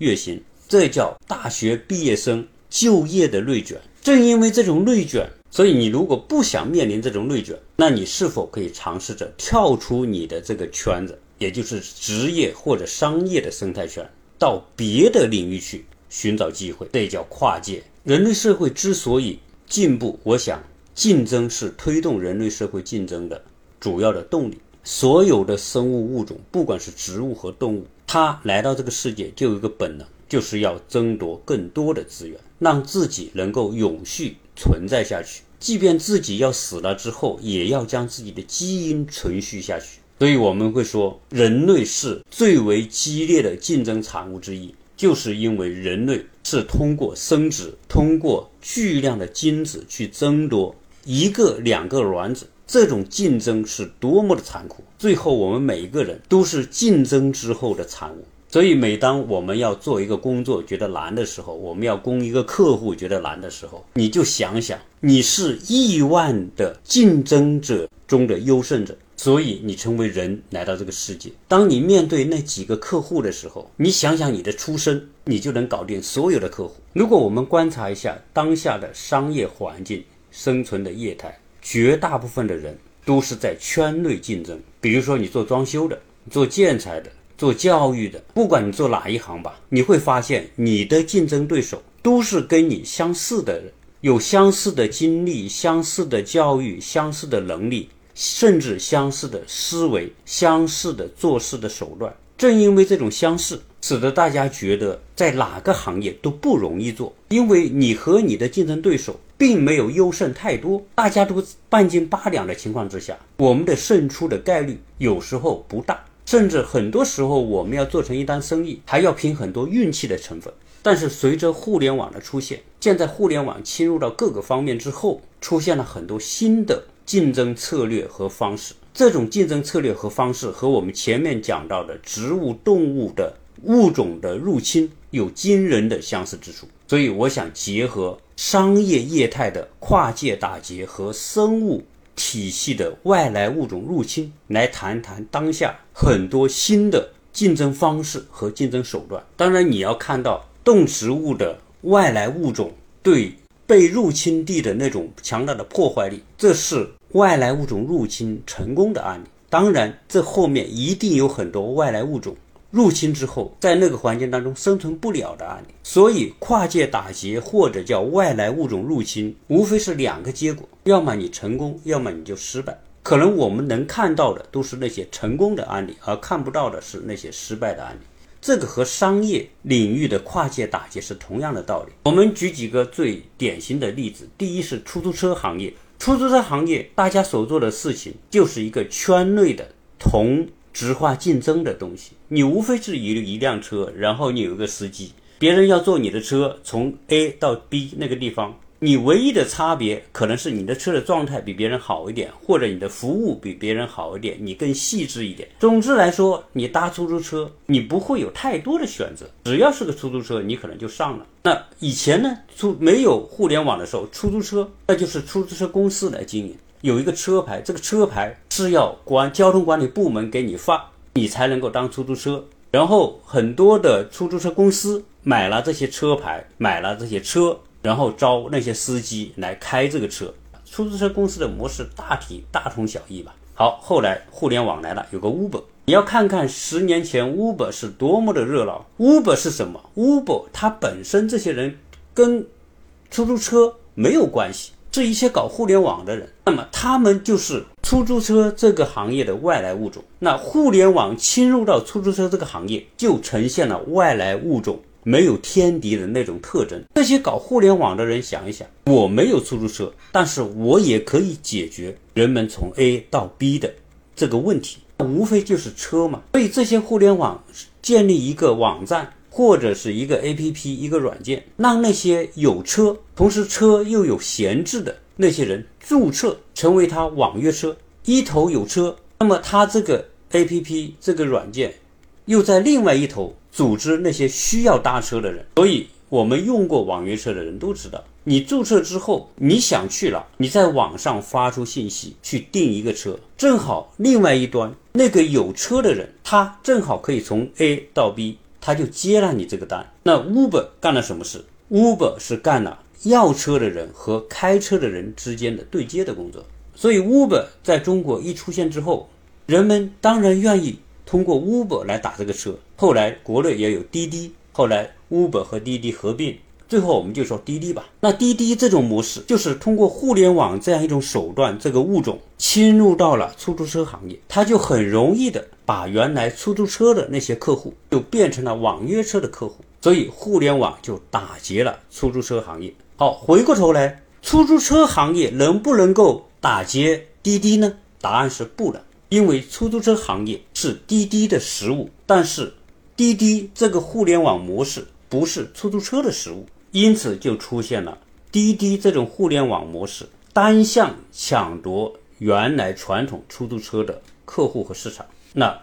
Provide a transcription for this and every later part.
月薪，这叫大学毕业生就业的内卷。正因为这种内卷，所以你如果不想面临这种内卷，那你是否可以尝试着跳出你的这个圈子，也就是职业或者商业的生态圈，到别的领域去寻找机会？这叫跨界。人类社会之所以进步，我想竞争是推动人类社会竞争的主要的动力。所有的生物物种，不管是植物和动物，他来到这个世界就有一个本能，就是要争夺更多的资源。让自己能够永续存在下去，即便自己要死了之后，也要将自己的基因存续下去。所以我们会说，人类是最为激烈的竞争产物之一，就是因为人类是通过生殖，通过巨量的精子去争夺一个、两个卵子，这种竞争是多么的残酷。最后，我们每一个人都是竞争之后的产物。所以，每当我们要做一个工作觉得难的时候，我们要攻一个客户觉得难的时候，你就想想，你是亿万的竞争者中的优胜者，所以你成为人来到这个世界。当你面对那几个客户的时候，你想想你的出身，你就能搞定所有的客户。如果我们观察一下当下的商业环境、生存的业态，绝大部分的人都是在圈内竞争。比如说，你做装修的，做建材的。做教育的，不管你做哪一行吧，你会发现你的竞争对手都是跟你相似的人，有相似的经历、相似的教育、相似的能力，甚至相似的思维、相似的做事的手段。正因为这种相似，使得大家觉得在哪个行业都不容易做，因为你和你的竞争对手并没有优胜太多，大家都半斤八两的情况之下，我们的胜出的概率有时候不大。甚至很多时候，我们要做成一单生意，还要拼很多运气的成分。但是随着互联网的出现，现在互联网侵入到各个方面之后，出现了很多新的竞争策略和方式。这种竞争策略和方式和我们前面讲到的植物、动物的物种的入侵有惊人的相似之处。所以，我想结合商业业态的跨界打劫和生物。体系的外来物种入侵，来谈谈当下很多新的竞争方式和竞争手段。当然，你要看到动植物的外来物种对被入侵地的那种强大的破坏力，这是外来物种入侵成功的案例。当然，这后面一定有很多外来物种。入侵之后，在那个环境当中生存不了的案例，所以跨界打劫或者叫外来物种入侵，无非是两个结果：要么你成功，要么你就失败。可能我们能看到的都是那些成功的案例，而看不到的是那些失败的案例。这个和商业领域的跨界打劫是同样的道理。我们举几个最典型的例子：第一是出租车行业，出租车行业大家所做的事情就是一个圈内的同。质化竞争的东西，你无非是一一辆车，然后你有一个司机，别人要坐你的车从 A 到 B 那个地方，你唯一的差别可能是你的车的状态比别人好一点，或者你的服务比别人好一点，你更细致一点。总之来说，你搭出租车，你不会有太多的选择，只要是个出租车，你可能就上了。那以前呢，出没有互联网的时候，出租车那就是出租车公司来经营。有一个车牌，这个车牌是要管交通管理部门给你发，你才能够当出租车。然后很多的出租车公司买了这些车牌，买了这些车，然后招那些司机来开这个车。出租车公司的模式大体大同小异吧。好，后来互联网来了，有个 Uber，你要看看十年前 Uber 是多么的热闹。Uber 是什么？Uber 它本身这些人跟出租车没有关系。这一些搞互联网的人，那么他们就是出租车这个行业的外来物种。那互联网侵入到出租车这个行业，就呈现了外来物种没有天敌的那种特征。这些搞互联网的人想一想，我没有出租车，但是我也可以解决人们从 A 到 B 的这个问题，无非就是车嘛。所以这些互联网建立一个网站。或者是一个 A P P 一个软件，让那些有车，同时车又有闲置的那些人注册成为他网约车一头有车，那么他这个 A P P 这个软件又在另外一头组织那些需要搭车的人。所以，我们用过网约车的人都知道，你注册之后，你想去了，你在网上发出信息去订一个车，正好另外一端那个有车的人，他正好可以从 A 到 B。他就接了你这个单。那 Uber 干了什么事？Uber 是干了要车的人和开车的人之间的对接的工作。所以 Uber 在中国一出现之后，人们当然愿意通过 Uber 来打这个车。后来国内也有滴滴，后来 Uber 和滴滴合并。最后我们就说滴滴吧。那滴滴这种模式，就是通过互联网这样一种手段，这个物种侵入到了出租车行业，它就很容易的把原来出租车的那些客户，就变成了网约车的客户。所以互联网就打劫了出租车行业。好，回过头来，出租车行业能不能够打劫滴滴呢？答案是不能，因为出租车行业是滴滴的食物，但是滴滴这个互联网模式不是出租车的食物。因此，就出现了滴滴这种互联网模式，单向抢夺原来传统出租车的客户和市场。那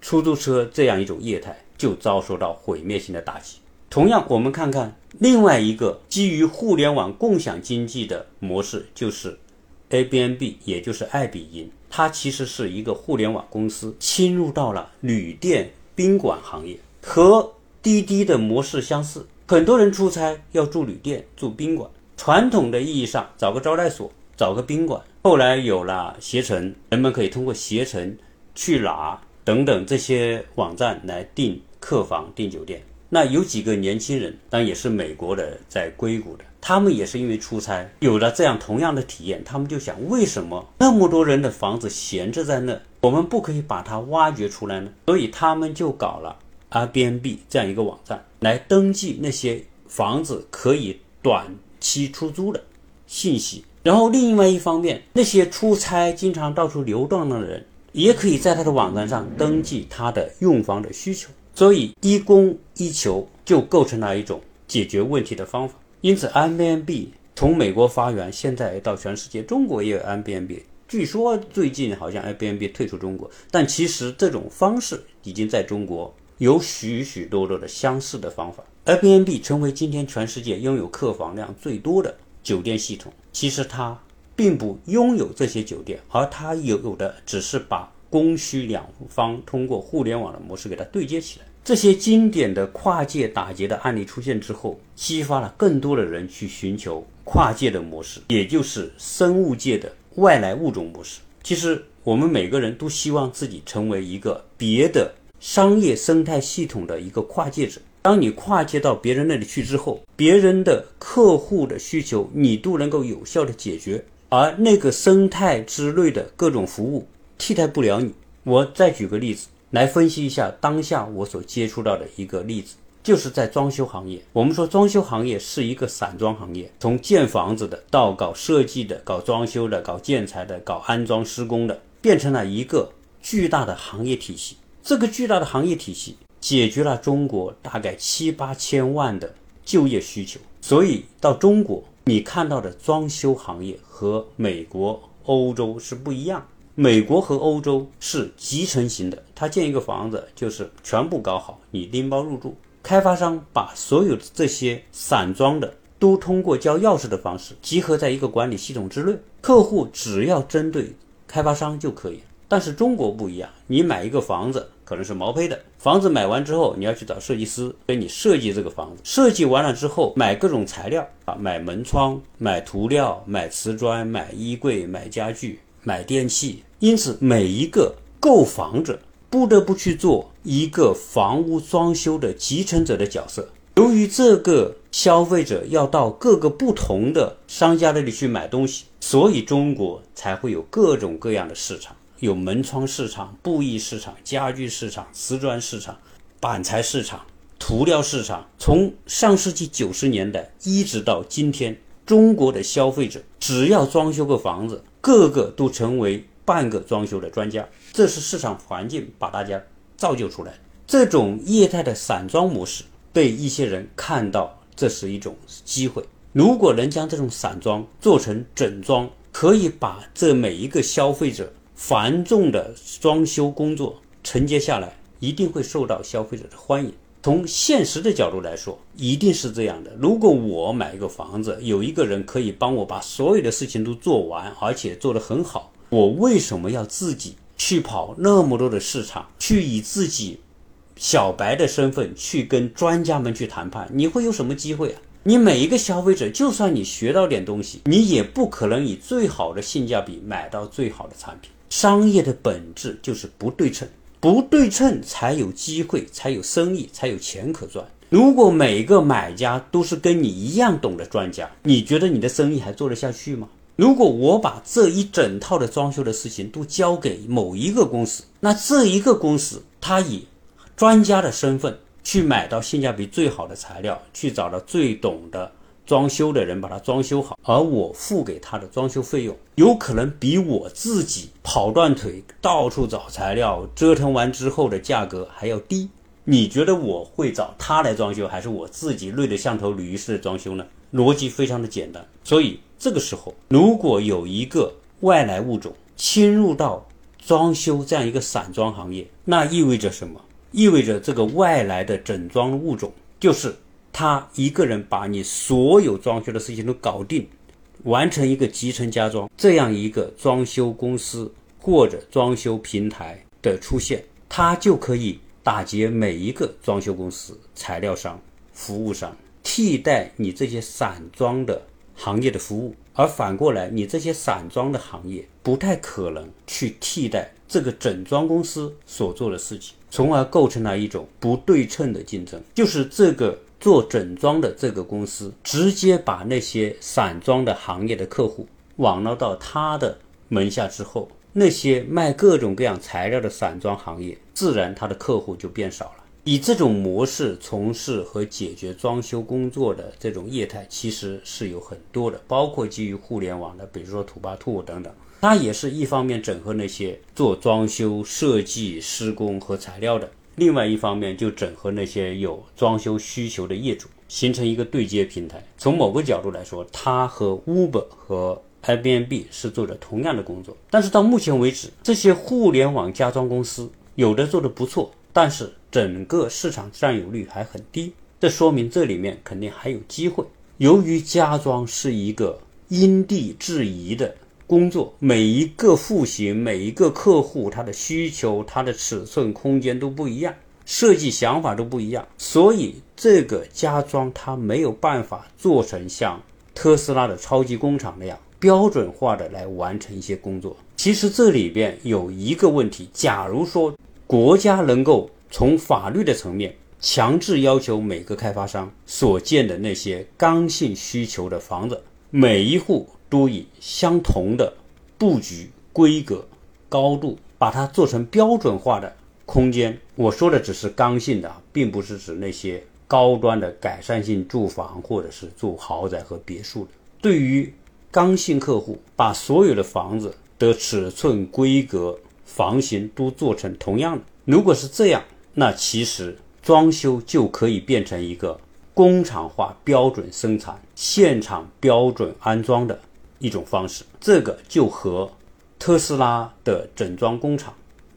出租车这样一种业态就遭受到毁灭性的打击。同样，我们看看另外一个基于互联网共享经济的模式，就是 A B N B，也就是爱彼迎。它其实是一个互联网公司，侵入到了旅店宾馆行业，和滴滴的模式相似。很多人出差要住旅店、住宾馆，传统的意义上找个招待所、找个宾馆。后来有了携程，人们可以通过携程、去哪等等这些网站来订客房、订酒店。那有几个年轻人，当然也是美国的，在硅谷的，他们也是因为出差有了这样同样的体验，他们就想：为什么那么多人的房子闲置在那，我们不可以把它挖掘出来呢？所以他们就搞了。Airbnb 这样一个网站来登记那些房子可以短期出租的信息，然后另外一方面，那些出差经常到处流动的人也可以在他的网站上登记他的用房的需求，所以一供一求就构成了一种解决问题的方法。因此，Airbnb 从美国发源，现在到全世界，中国也有 MBNB。据说最近好像 Airbnb 退出中国，但其实这种方式已经在中国。有许许多多的相似的方法，Airbnb 成为今天全世界拥有客房量最多的酒店系统。其实它并不拥有这些酒店，而它有的只是把供需两方通过互联网的模式给它对接起来。这些经典的跨界打劫的案例出现之后，激发了更多的人去寻求跨界的模式，也就是生物界的外来物种模式。其实我们每个人都希望自己成为一个别的。商业生态系统的一个跨界者，当你跨界到别人那里去之后，别人的客户的需求你都能够有效的解决，而那个生态之类的各种服务替代不了你。我再举个例子来分析一下当下我所接触到的一个例子，就是在装修行业。我们说装修行业是一个散装行业，从建房子的到搞设计的、搞装修的、搞建材的、搞安装施工的，变成了一个巨大的行业体系。这个巨大的行业体系解决了中国大概七八千万的就业需求，所以到中国你看到的装修行业和美国、欧洲是不一样。美国和欧洲是集成型的，他建一个房子就是全部搞好，你拎包入住。开发商把所有的这些散装的都通过交钥匙的方式集合在一个管理系统之内，客户只要针对开发商就可以。但是中国不一样，你买一个房子。可能是毛坯的房子，买完之后你要去找设计师给你设计这个房子。设计完了之后，买各种材料啊，买门窗、买涂料、买瓷砖、买衣柜、买家具、买电器。因此，每一个购房者不得不去做一个房屋装修的集成者的角色。由于这个消费者要到各个不同的商家那里去买东西，所以中国才会有各种各样的市场。有门窗市场、布艺市场、家具市场、瓷砖市场、板材市场、涂料市场。从上世纪九十年代一直到今天，中国的消费者只要装修个房子，个个都成为半个装修的专家。这是市场环境把大家造就出来。这种业态的散装模式被一些人看到，这是一种机会。如果能将这种散装做成整装，可以把这每一个消费者。繁重的装修工作承接下来，一定会受到消费者的欢迎。从现实的角度来说，一定是这样的。如果我买一个房子，有一个人可以帮我把所有的事情都做完，而且做得很好，我为什么要自己去跑那么多的市场，去以自己小白的身份去跟专家们去谈判，你会有什么机会啊？你每一个消费者，就算你学到点东西，你也不可能以最好的性价比买到最好的产品。商业的本质就是不对称，不对称才有机会，才有生意，才有钱可赚。如果每一个买家都是跟你一样懂的专家，你觉得你的生意还做得下去吗？如果我把这一整套的装修的事情都交给某一个公司，那这一个公司他以专家的身份。去买到性价比最好的材料，去找到最懂的装修的人把它装修好，而我付给他的装修费用，有可能比我自己跑断腿到处找材料折腾完之后的价格还要低。你觉得我会找他来装修，还是我自己累得像头驴似的装修呢？逻辑非常的简单。所以这个时候，如果有一个外来物种侵入到装修这样一个散装行业，那意味着什么？意味着这个外来的整装物种，就是他一个人把你所有装修的事情都搞定，完成一个集成家装这样一个装修公司或者装修平台的出现，他就可以打劫每一个装修公司、材料商、服务商，替代你这些散装的行业的服务。而反过来，你这些散装的行业不太可能去替代这个整装公司所做的事情，从而构成了一种不对称的竞争。就是这个做整装的这个公司，直接把那些散装的行业的客户网络到他的门下之后，那些卖各种各样材料的散装行业，自然他的客户就变少了。以这种模式从事和解决装修工作的这种业态，其实是有很多的，包括基于互联网的，比如说土巴兔等等。它也是一方面整合那些做装修设计、施工和材料的，另外一方面就整合那些有装修需求的业主，形成一个对接平台。从某个角度来说，它和 Uber 和 Airbnb 是做着同样的工作。但是到目前为止，这些互联网家装公司有的做得不错。但是整个市场占有率还很低，这说明这里面肯定还有机会。由于家装是一个因地制宜的工作，每一个户型、每一个客户他的需求、他的尺寸、空间都不一样，设计想法都不一样，所以这个家装它没有办法做成像特斯拉的超级工厂那样标准化的来完成一些工作。其实这里边有一个问题，假如说。国家能够从法律的层面强制要求每个开发商所建的那些刚性需求的房子，每一户都以相同的布局、规格、高度，把它做成标准化的空间。我说的只是刚性的，并不是指那些高端的改善性住房或者是住豪宅和别墅的。对于刚性客户，把所有的房子的尺寸、规格。房型都做成同样的，如果是这样，那其实装修就可以变成一个工厂化标准生产、现场标准安装的一种方式。这个就和特斯拉的整装工厂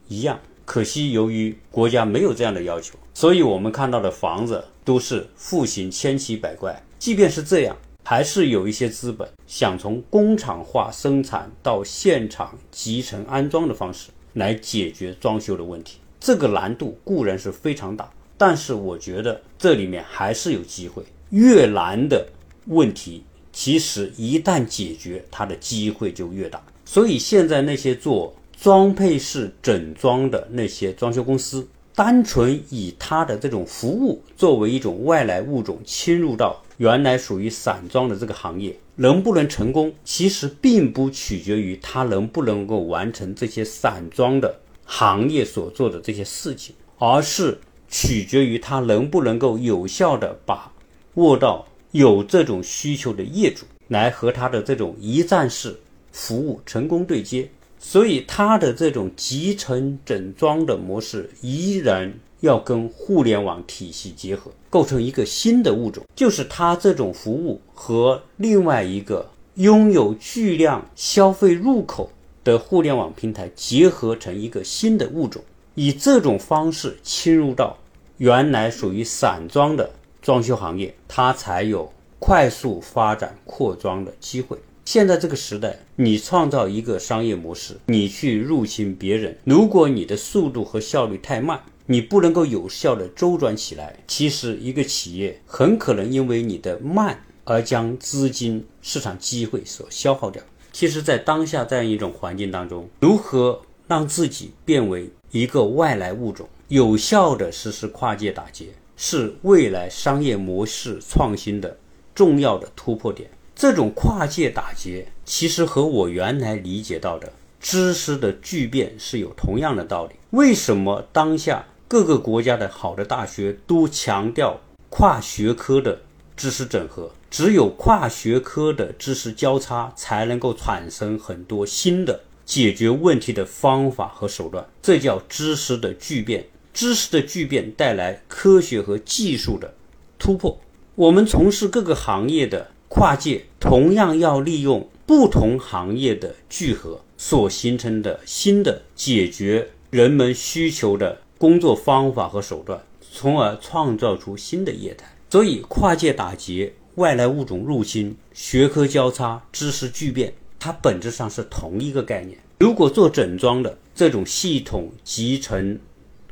一样。可惜由于国家没有这样的要求，所以我们看到的房子都是户型千奇百怪。即便是这样，还是有一些资本想从工厂化生产到现场集成安装的方式。来解决装修的问题，这个难度固然是非常大，但是我觉得这里面还是有机会。越难的问题，其实一旦解决，它的机会就越大。所以现在那些做装配式整装的那些装修公司，单纯以它的这种服务作为一种外来物种侵入到原来属于散装的这个行业。能不能成功，其实并不取决于他能不能够完成这些散装的行业所做的这些事情，而是取决于他能不能够有效的把握到有这种需求的业主来和他的这种一站式服务成功对接。所以，他的这种集成整装的模式依然。要跟互联网体系结合，构成一个新的物种，就是它这种服务和另外一个拥有巨量消费入口的互联网平台结合成一个新的物种，以这种方式侵入到原来属于散装的装修行业，它才有快速发展扩装的机会。现在这个时代，你创造一个商业模式，你去入侵别人，如果你的速度和效率太慢。你不能够有效的周转起来，其实一个企业很可能因为你的慢而将资金、市场机会所消耗掉。其实，在当下这样一种环境当中，如何让自己变为一个外来物种，有效的实施跨界打劫，是未来商业模式创新的重要的突破点。这种跨界打劫，其实和我原来理解到的知识的巨变是有同样的道理。为什么当下各个国家的好的大学都强调跨学科的知识整合？只有跨学科的知识交叉，才能够产生很多新的解决问题的方法和手段。这叫知识的巨变。知识的巨变带来科学和技术的突破。我们从事各个行业的跨界，同样要利用不同行业的聚合所形成的新的解决人们需求的工作方法和手段，从而创造出新的业态。所以，跨界打劫、外来物种入侵、学科交叉、知识巨变，它本质上是同一个概念。如果做整装的这种系统集成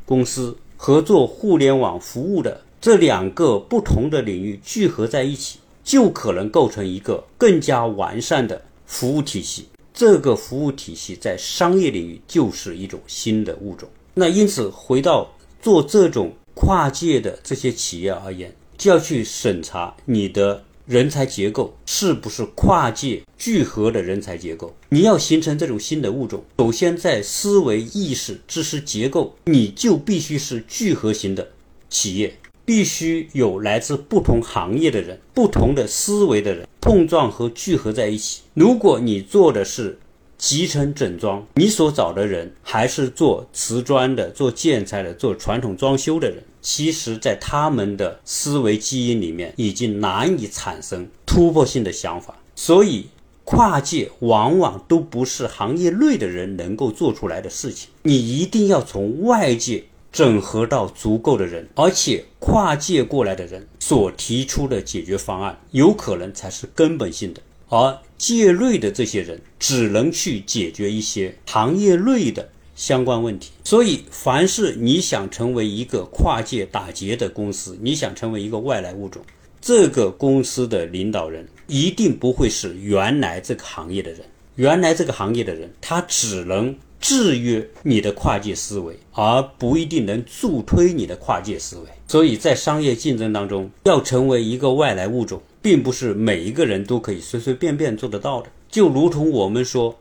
公司和做互联网服务的这两个不同的领域聚合在一起，就可能构成一个更加完善的服务体系。这个服务体系在商业领域就是一种新的物种。那因此，回到做这种跨界的这些企业而言，就要去审查你的。人才结构是不是跨界聚合的人才结构？你要形成这种新的物种，首先在思维、意识、知识结构，你就必须是聚合型的企业，必须有来自不同行业的人、不同的思维的人碰撞和聚合在一起。如果你做的是集成整装，你所找的人还是做瓷砖的、做建材的、做传统装修的人。其实，在他们的思维基因里面，已经难以产生突破性的想法，所以跨界往往都不是行业内的人能够做出来的事情。你一定要从外界整合到足够的人，而且跨界过来的人所提出的解决方案，有可能才是根本性的，而界内的这些人只能去解决一些行业内的。相关问题，所以凡是你想成为一个跨界打劫的公司，你想成为一个外来物种，这个公司的领导人一定不会是原来这个行业的人。原来这个行业的人，他只能制约你的跨界思维，而不一定能助推你的跨界思维。所以在商业竞争当中，要成为一个外来物种，并不是每一个人都可以随随便便做得到的。就如同我们说，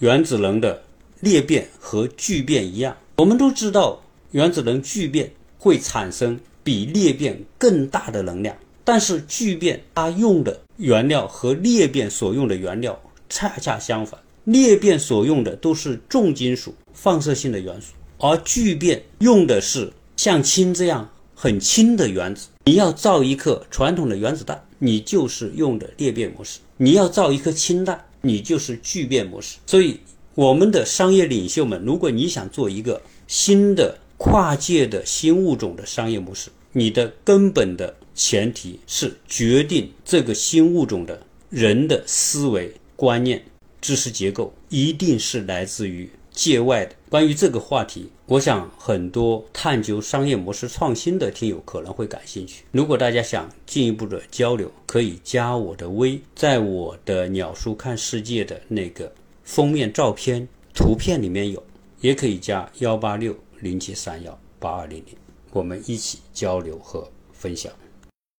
原子能的。裂变和聚变一样，我们都知道原子能聚变会产生比裂变更大的能量，但是聚变它用的原料和裂变所用的原料恰恰相反，裂变所用的都是重金属放射性的元素，而聚变用的是像氢这样很轻的原子。你要造一颗传统的原子弹，你就是用的裂变模式；你要造一颗氢弹，你就是聚变模式。所以。我们的商业领袖们，如果你想做一个新的跨界的新物种的商业模式，你的根本的前提是决定这个新物种的人的思维观念、知识结构一定是来自于界外的。关于这个话题，我想很多探究商业模式创新的听友可能会感兴趣。如果大家想进一步的交流，可以加我的微，在我的鸟叔看世界的那个。封面照片、图片里面有，也可以加幺八六零七三幺八二零零，我们一起交流和分享。